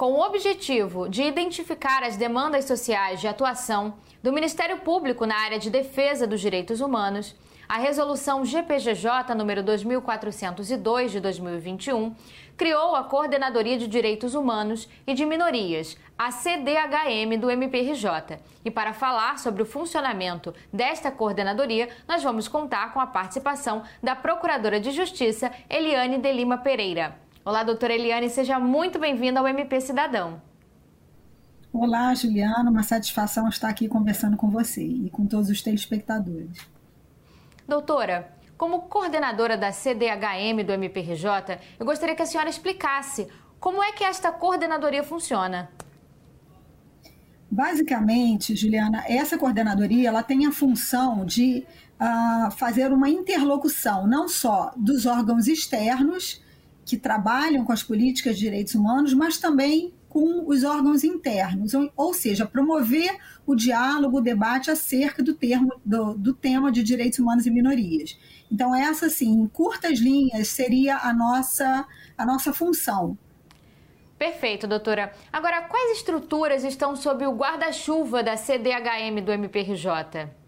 com o objetivo de identificar as demandas sociais de atuação do Ministério Público na área de defesa dos direitos humanos, a Resolução GPGJ número 2402 de 2021 criou a Coordenadoria de Direitos Humanos e de Minorias, a CDHM do MPRJ. E para falar sobre o funcionamento desta coordenadoria, nós vamos contar com a participação da Procuradora de Justiça, Eliane de Lima Pereira. Olá, doutora Eliane, seja muito bem-vinda ao MP Cidadão. Olá, Juliana, uma satisfação estar aqui conversando com você e com todos os telespectadores. Doutora, como coordenadora da CDHM do MPRJ, eu gostaria que a senhora explicasse como é que esta coordenadoria funciona. Basicamente, Juliana, essa coordenadoria ela tem a função de uh, fazer uma interlocução não só dos órgãos externos que trabalham com as políticas de direitos humanos, mas também com os órgãos internos, ou, seja, promover o diálogo, o debate acerca do, termo, do, do tema de direitos humanos e minorias. Então, essa, assim, em curtas linhas, seria a nossa, a nossa função. Perfeito, doutora. Agora, quais estruturas estão sob o guarda-chuva da CDHM do MPRJ?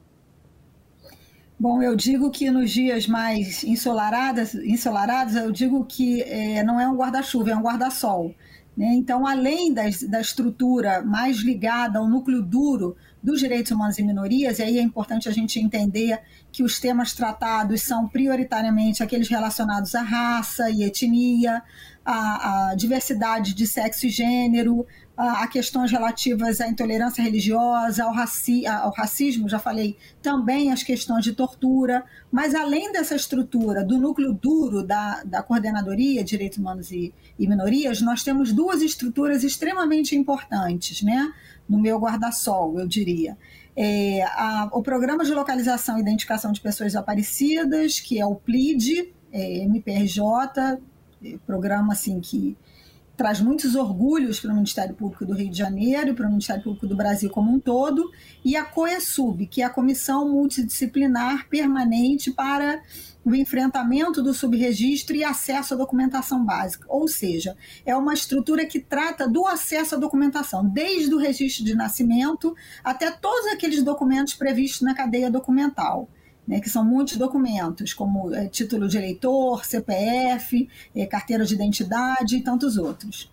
Bom, eu digo que nos dias mais ensolarados, ensolarados eu digo que é, não é um guarda-chuva, é um guarda-sol. Né? Então, além das, da estrutura mais ligada ao núcleo duro dos direitos humanos e minorias, e aí é importante a gente entender que os temas tratados são prioritariamente aqueles relacionados à raça e etnia, à, à diversidade de sexo e gênero, a, questões relativas à intolerância religiosa, ao, raci, ao racismo, já falei, também as questões de tortura, mas além dessa estrutura do núcleo duro da, da Coordenadoria de Direitos Humanos e, e Minorias, nós temos duas estruturas extremamente importantes, né? No meu guarda-sol, eu diria. É, a, o Programa de Localização e Identificação de Pessoas Desaparecidas, que é o PLID, é, MPRJ, é, programa assim que traz muitos orgulhos para o Ministério Público do Rio de Janeiro para o Ministério Público do Brasil como um todo, e a COESUB, que é a Comissão Multidisciplinar Permanente para o enfrentamento do subregistro e acesso à documentação básica. Ou seja, é uma estrutura que trata do acesso à documentação, desde o registro de nascimento até todos aqueles documentos previstos na cadeia documental né, que são muitos documentos, como é, título de eleitor, CPF, é, carteira de identidade e tantos outros.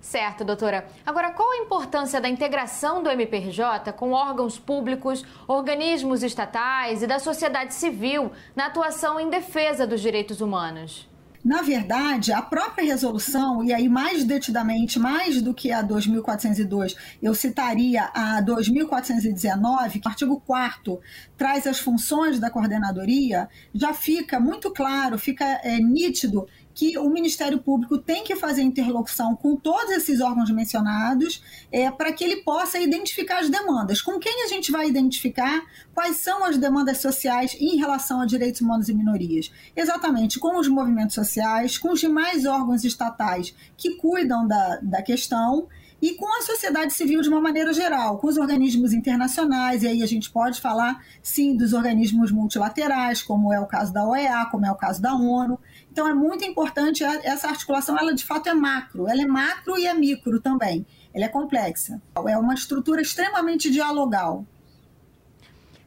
Certo, doutora. Agora, qual a importância da integração do MPRJ com órgãos públicos, organismos estatais e da sociedade civil na atuação em defesa dos direitos humanos? Na verdade, a própria resolução, e aí mais detidamente, mais do que a 2402, eu citaria a 2419, que o artigo 4 traz as funções da coordenadoria, já fica muito claro, fica é, nítido que o Ministério Público tem que fazer interlocução com todos esses órgãos mencionados é, para que ele possa identificar as demandas. Com quem a gente vai identificar quais são as demandas sociais em relação a direitos humanos e minorias? Exatamente, com os movimentos sociais, com os demais órgãos estatais que cuidam da, da questão e com a sociedade civil de uma maneira geral, com os organismos internacionais, e aí a gente pode falar, sim, dos organismos multilaterais, como é o caso da OEA, como é o caso da ONU. Então é muito importante essa articulação, ela de fato é macro, ela é macro e é micro também, ela é complexa. É uma estrutura extremamente dialogal.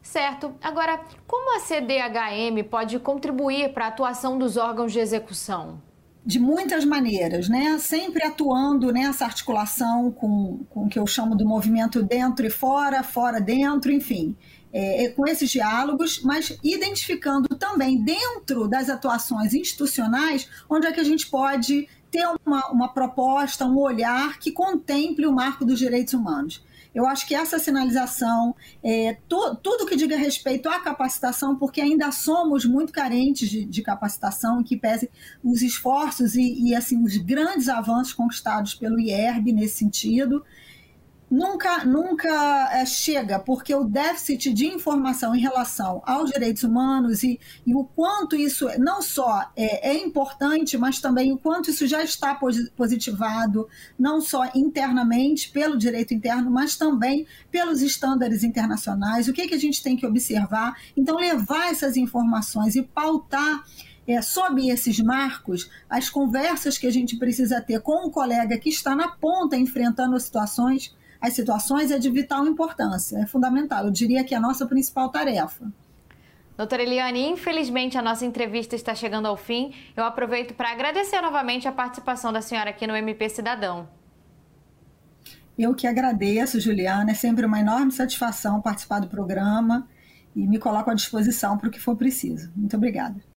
Certo. Agora, como a CDHM pode contribuir para a atuação dos órgãos de execução? de muitas maneiras, né? Sempre atuando nessa articulação com, com o que eu chamo do movimento dentro e fora, fora dentro, enfim, é, é, com esses diálogos, mas identificando também dentro das atuações institucionais onde é que a gente pode ter uma, uma proposta, um olhar que contemple o marco dos direitos humanos. Eu acho que essa sinalização, é, tudo que diga respeito à capacitação, porque ainda somos muito carentes de, de capacitação, que pese os esforços e, e assim os grandes avanços conquistados pelo IERB nesse sentido, nunca, nunca é, chega, porque o déficit de informação em relação aos direitos humanos e, e o quanto isso não só é, é, importante, mas também o quanto isso já está positivado, não só internamente pelo direito interno, mas também pelos estándares internacionais. O que, que a gente tem que observar? Então, levar essas informações e pautar é, sob esses marcos, as conversas que a gente precisa ter com o colega que está na ponta enfrentando situações, as situações é de vital importância, é fundamental. Eu diria que é a nossa principal tarefa. Doutora Eliane, infelizmente a nossa entrevista está chegando ao fim. Eu aproveito para agradecer novamente a participação da senhora aqui no MP Cidadão. Eu que agradeço, Juliana. É sempre uma enorme satisfação participar do programa e me coloco à disposição para o que for preciso. Muito obrigada.